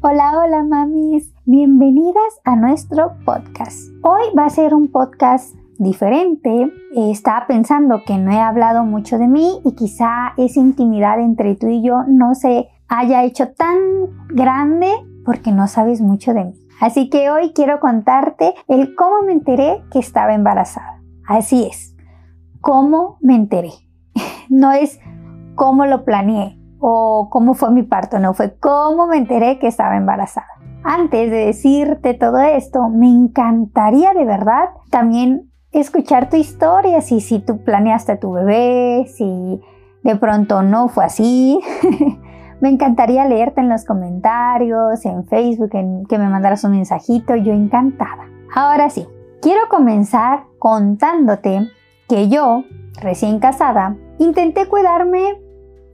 Hola, hola mamis, bienvenidas a nuestro podcast. Hoy va a ser un podcast diferente. estaba pensando que no he hablado mucho de mí y quizá esa intimidad entre tú y yo no se haya hecho tan grande porque no sabes mucho de mí. Así que hoy quiero contarte el cómo me enteré que estaba embarazada. Así es, cómo me enteré. no es cómo lo planeé o cómo fue mi parto, no fue cómo me enteré que estaba embarazada. Antes de decirte todo esto, me encantaría de verdad también escuchar tu historia, si, si tú planeaste tu bebé, si de pronto no fue así. me encantaría leerte en los comentarios, en Facebook, que me mandaras un mensajito, yo encantada. Ahora sí, quiero comenzar contándote que yo, recién casada, intenté cuidarme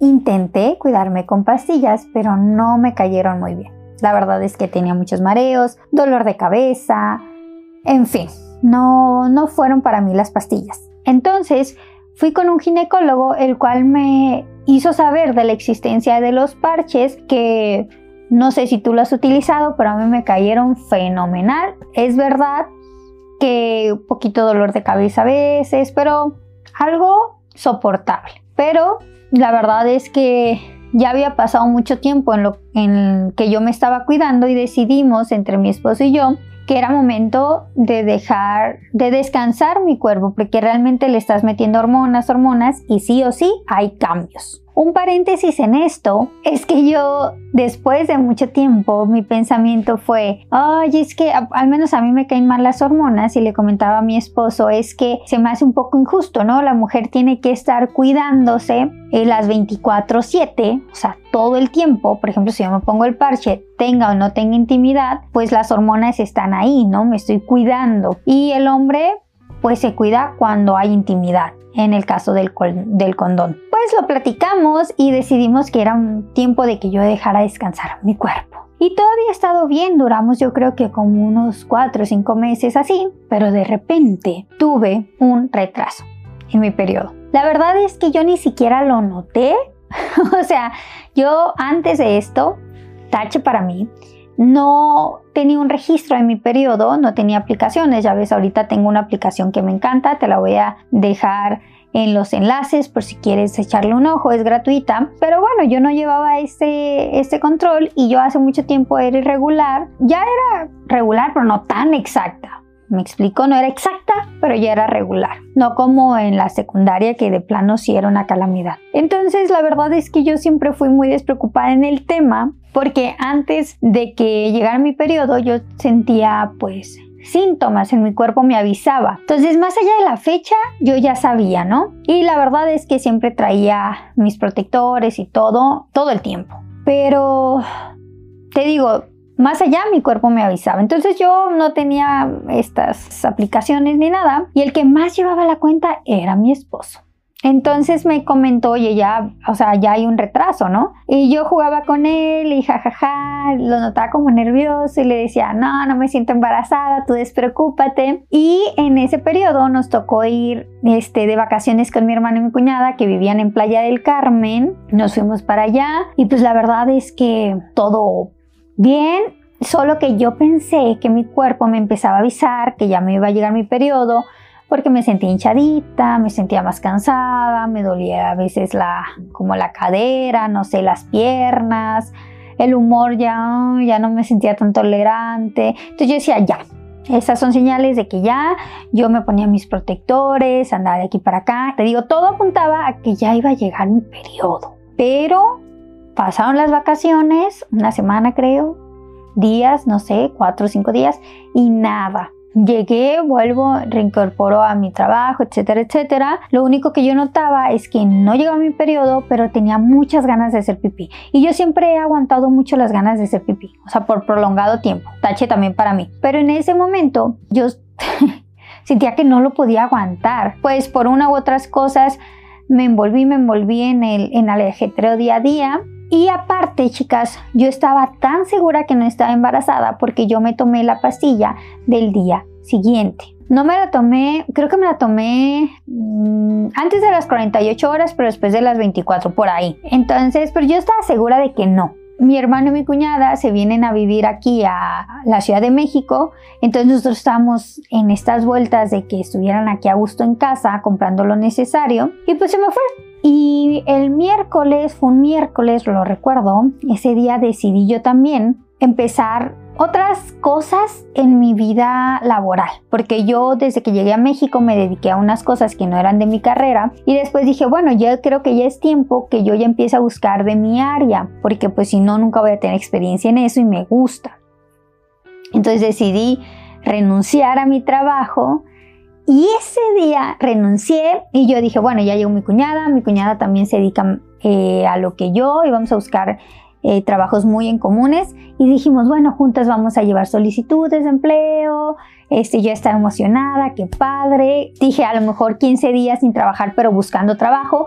Intenté cuidarme con pastillas, pero no me cayeron muy bien. La verdad es que tenía muchos mareos, dolor de cabeza, en fin, no, no fueron para mí las pastillas. Entonces fui con un ginecólogo, el cual me hizo saber de la existencia de los parches que no sé si tú lo has utilizado, pero a mí me cayeron fenomenal. Es verdad que un poquito dolor de cabeza a veces, pero algo soportable. Pero la verdad es que ya había pasado mucho tiempo en lo en que yo me estaba cuidando y decidimos entre mi esposo y yo que era momento de dejar de descansar mi cuerpo porque realmente le estás metiendo hormonas, hormonas y sí o sí hay cambios. Un paréntesis en esto es que yo después de mucho tiempo mi pensamiento fue, ay, es que al menos a mí me caen mal las hormonas y le comentaba a mi esposo, es que se me hace un poco injusto, ¿no? La mujer tiene que estar cuidándose eh, las 24/7, o sea, todo el tiempo, por ejemplo, si yo me pongo el parche, tenga o no tenga intimidad, pues las hormonas están ahí, ¿no? Me estoy cuidando. Y el hombre pues se cuida cuando hay intimidad en el caso del, condón. Pues lo platicamos y decidimos que era un tiempo de que yo dejara descansar mi cuerpo. Y todavía ha estado bien, duramos yo creo que como unos 4 o 5 meses así, pero de repente tuve un retraso en mi periodo. La verdad es que yo ni siquiera lo noté, o sea, yo antes de esto, tache para mí, no tenía un registro en mi periodo, no tenía aplicaciones. Ya ves, ahorita tengo una aplicación que me encanta, te la voy a dejar en los enlaces por si quieres echarle un ojo, es gratuita. Pero bueno, yo no llevaba este, este control y yo hace mucho tiempo era irregular. Ya era regular, pero no tan exacta. Me explico, no era exacta, pero ya era regular. No como en la secundaria que de plano sí era una calamidad. Entonces la verdad es que yo siempre fui muy despreocupada en el tema porque antes de que llegara mi periodo yo sentía pues síntomas en mi cuerpo me avisaba. Entonces, más allá de la fecha, yo ya sabía, ¿no? Y la verdad es que siempre traía mis protectores y todo, todo el tiempo. Pero, te digo, más allá mi cuerpo me avisaba. Entonces yo no tenía estas aplicaciones ni nada y el que más llevaba la cuenta era mi esposo. Entonces me comentó, oye, ya, o sea, ya hay un retraso, ¿no? Y yo jugaba con él y jajaja, lo notaba como nervioso y le decía, no, no me siento embarazada, tú despreocúpate. Y en ese periodo nos tocó ir este, de vacaciones con mi hermano y mi cuñada que vivían en Playa del Carmen. Nos fuimos para allá y pues la verdad es que todo bien, solo que yo pensé que mi cuerpo me empezaba a avisar que ya me iba a llegar mi periodo porque me sentía hinchadita, me sentía más cansada, me dolía a veces la como la cadera, no sé, las piernas, el humor ya ya no me sentía tan tolerante. Entonces yo decía, ya, esas son señales de que ya yo me ponía mis protectores, andaba de aquí para acá. Te digo, todo apuntaba a que ya iba a llegar mi periodo. Pero pasaron las vacaciones, una semana creo, días, no sé, cuatro o cinco días, y nada. Llegué, vuelvo, reincorporo a mi trabajo, etcétera, etcétera. Lo único que yo notaba es que no llegaba mi periodo, pero tenía muchas ganas de hacer pipí. Y yo siempre he aguantado mucho las ganas de hacer pipí, o sea, por prolongado tiempo. Tache también para mí. Pero en ese momento yo sentía que no lo podía aguantar, pues por una u otras cosas me envolví, me envolví en el, en el ajetreo día a día y aparte, chicas, yo estaba tan segura que no estaba embarazada porque yo me tomé la pastilla del día siguiente. No me la tomé, creo que me la tomé mm, antes de las 48 horas, pero después de las 24 por ahí. Entonces, pero yo estaba segura de que no. mi hermano y mi cuñada se vienen a vivir aquí a la Ciudad de México, entonces nosotros estábamos en estas vueltas de que estuvieran aquí a gusto en casa comprando lo necesario y pues se me fue. Y el miércoles, fue un miércoles, lo recuerdo, ese día decidí yo también empezar otras cosas en mi vida laboral, porque yo desde que llegué a México me dediqué a unas cosas que no eran de mi carrera y después dije, bueno, yo creo que ya es tiempo que yo ya empiece a buscar de mi área, porque pues si no, nunca voy a tener experiencia en eso y me gusta. Entonces decidí renunciar a mi trabajo y ese día renuncié y yo dije, bueno, ya llegó mi cuñada, mi cuñada también se dedica eh, a lo que yo y vamos a buscar eh, trabajos muy en comunes y dijimos, bueno, juntas vamos a llevar solicitudes de empleo, este, yo estaba emocionada, qué padre, dije a lo mejor 15 días sin trabajar pero buscando trabajo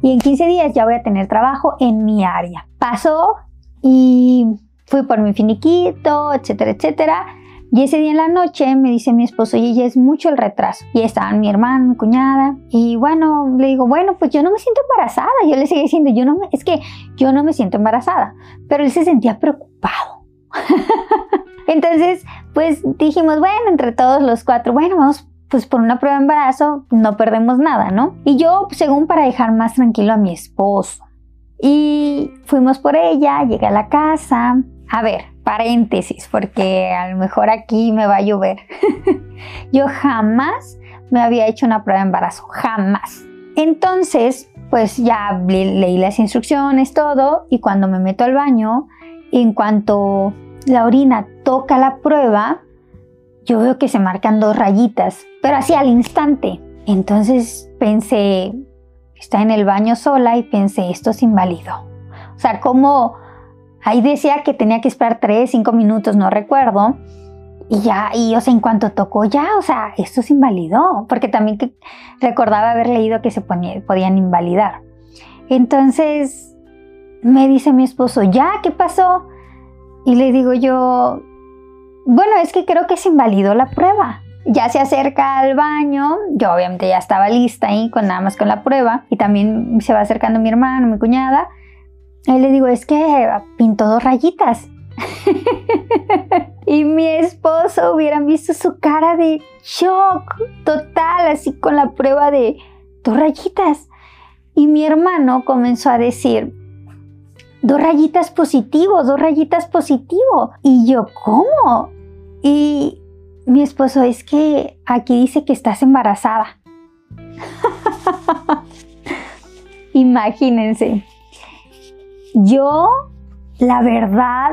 y en 15 días ya voy a tener trabajo en mi área. Pasó y fui por mi finiquito, etcétera, etcétera y ese día en la noche me dice mi esposo, y ella es mucho el retraso. Y estaban mi hermano, mi cuñada. Y bueno, le digo, bueno, pues yo no me siento embarazada. Yo le seguí diciendo, yo no me, es que yo no me siento embarazada. Pero él se sentía preocupado. Entonces, pues dijimos, bueno, entre todos los cuatro, bueno, vamos pues por una prueba de embarazo, no perdemos nada, ¿no? Y yo, según para dejar más tranquilo a mi esposo. Y fuimos por ella, llegué a la casa. A ver, paréntesis, porque a lo mejor aquí me va a llover. Yo jamás me había hecho una prueba de embarazo, jamás. Entonces, pues ya leí las instrucciones, todo, y cuando me meto al baño, en cuanto la orina toca la prueba, yo veo que se marcan dos rayitas, pero así al instante. Entonces pensé, está en el baño sola y pensé, esto es inválido. O sea, ¿cómo Ahí decía que tenía que esperar 3, 5 minutos, no recuerdo. Y ya, y o sea, en cuanto tocó ya, o sea, esto se invalidó, porque también que recordaba haber leído que se podían invalidar. Entonces me dice mi esposo, ¿ya? ¿Qué pasó? Y le digo yo, bueno, es que creo que se invalidó la prueba. Ya se acerca al baño, yo obviamente ya estaba lista ahí con nada más con la prueba y también se va acercando mi hermano, mi cuñada y le digo, es que pintó dos rayitas. y mi esposo hubieran visto su cara de shock total, así con la prueba de dos rayitas. Y mi hermano comenzó a decir, dos rayitas positivo, dos rayitas positivo. Y yo, ¿cómo? Y mi esposo, es que aquí dice que estás embarazada. Imagínense. Yo, la verdad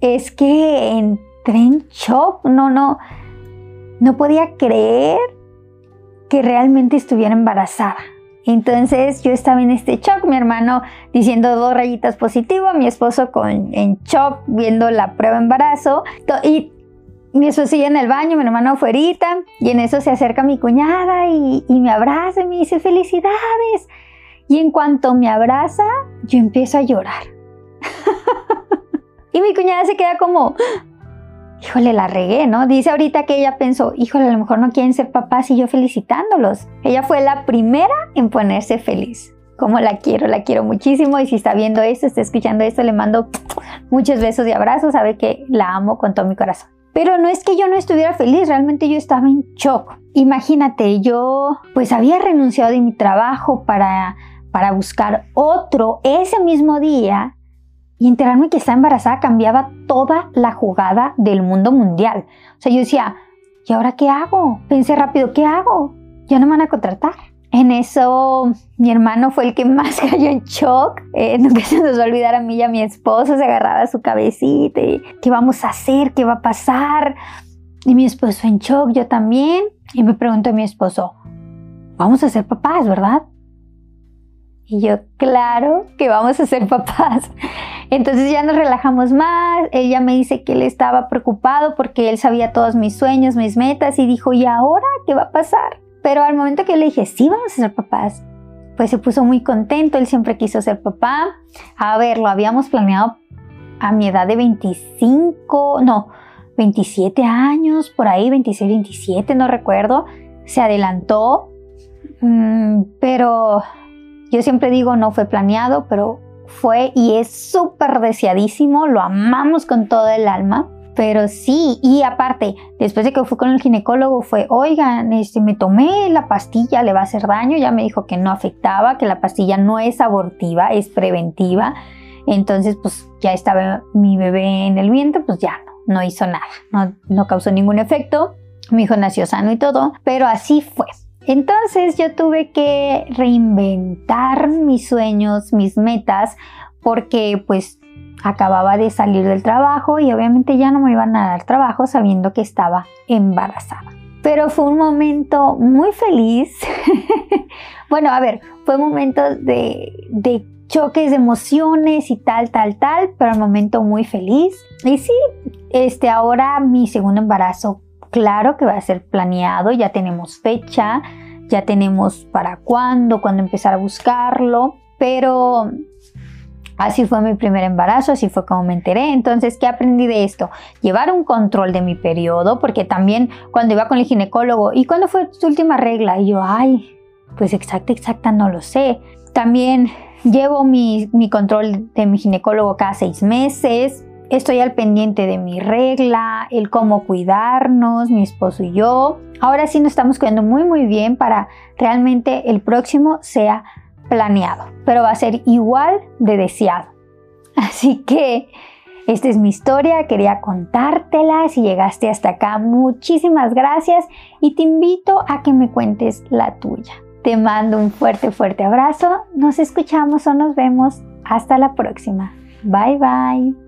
es que entré en shock, no, no, no podía creer que realmente estuviera embarazada. Entonces yo estaba en este shock, mi hermano diciendo dos rayitas positivo, mi esposo con, en shock viendo la prueba de embarazo y mi esposo en el baño, mi hermano afuera y en eso se acerca mi cuñada y, y me abraza y me dice felicidades. Y en cuanto me abraza, yo empiezo a llorar. y mi cuñada se queda como, híjole, la regué, ¿no? Dice ahorita que ella pensó, híjole, a lo mejor no quieren ser papás y yo felicitándolos. Ella fue la primera en ponerse feliz. Como la quiero, la quiero muchísimo y si está viendo esto, está escuchando esto, le mando muchos besos y abrazos, sabe que la amo con todo mi corazón. Pero no es que yo no estuviera feliz, realmente yo estaba en shock. Imagínate, yo pues había renunciado de mi trabajo para para buscar otro ese mismo día y enterarme que estaba embarazada cambiaba toda la jugada del mundo mundial. O sea, yo decía, ¿y ahora qué hago? Pensé rápido, ¿qué hago? Ya no me van a contratar. En eso mi hermano fue el que más cayó en shock. Eh, nunca se nos va a olvidar a mí y a mi esposo. Se agarraba su cabecita y ¿qué vamos a hacer? ¿Qué va a pasar? Y mi esposo en shock, yo también. Y me preguntó a mi esposo, vamos a ser papás, ¿verdad? Y yo, claro que vamos a ser papás. Entonces ya nos relajamos más. Ella me dice que él estaba preocupado porque él sabía todos mis sueños, mis metas y dijo, ¿y ahora qué va a pasar? Pero al momento que le dije, sí, vamos a ser papás, pues se puso muy contento. Él siempre quiso ser papá. A ver, lo habíamos planeado a mi edad de 25, no, 27 años, por ahí, 26, 27, no recuerdo. Se adelantó, mm, pero yo siempre digo no fue planeado, pero fue y es súper deseadísimo, lo amamos con todo el alma. Pero sí, y aparte, después de que fui con el ginecólogo fue, oigan, este, me tomé la pastilla, le va a hacer daño, ya me dijo que no afectaba, que la pastilla no es abortiva, es preventiva. Entonces, pues ya estaba mi bebé en el vientre, pues ya no, no hizo nada, no, no causó ningún efecto. Mi hijo nació sano y todo, pero así fue. Entonces yo tuve que reinventar mis sueños, mis metas, porque pues acababa de salir del trabajo y obviamente ya no me iban a dar trabajo sabiendo que estaba embarazada. Pero fue un momento muy feliz. bueno, a ver, fue un momento de, de choques de emociones y tal, tal, tal, pero un momento muy feliz. Y sí, este ahora mi segundo embarazo claro que va a ser planeado, ya tenemos fecha, ya tenemos para cuándo, cuándo empezar a buscarlo, pero así fue mi primer embarazo, así fue como me enteré. Entonces, ¿qué aprendí de esto? Llevar un control de mi periodo, porque también cuando iba con el ginecólogo, ¿y cuándo fue tu última regla? Y yo, ay, pues exacta, exacta, no lo sé. También llevo mi, mi control de mi ginecólogo cada seis meses estoy al pendiente de mi regla, el cómo cuidarnos, mi esposo y yo. Ahora sí nos estamos cuidando muy muy bien para realmente el próximo sea planeado, pero va a ser igual de deseado. Así que esta es mi historia, quería contártela. Si llegaste hasta acá, muchísimas gracias y te invito a que me cuentes la tuya. Te mando un fuerte, fuerte abrazo. Nos escuchamos o nos vemos. Hasta la próxima. Bye bye.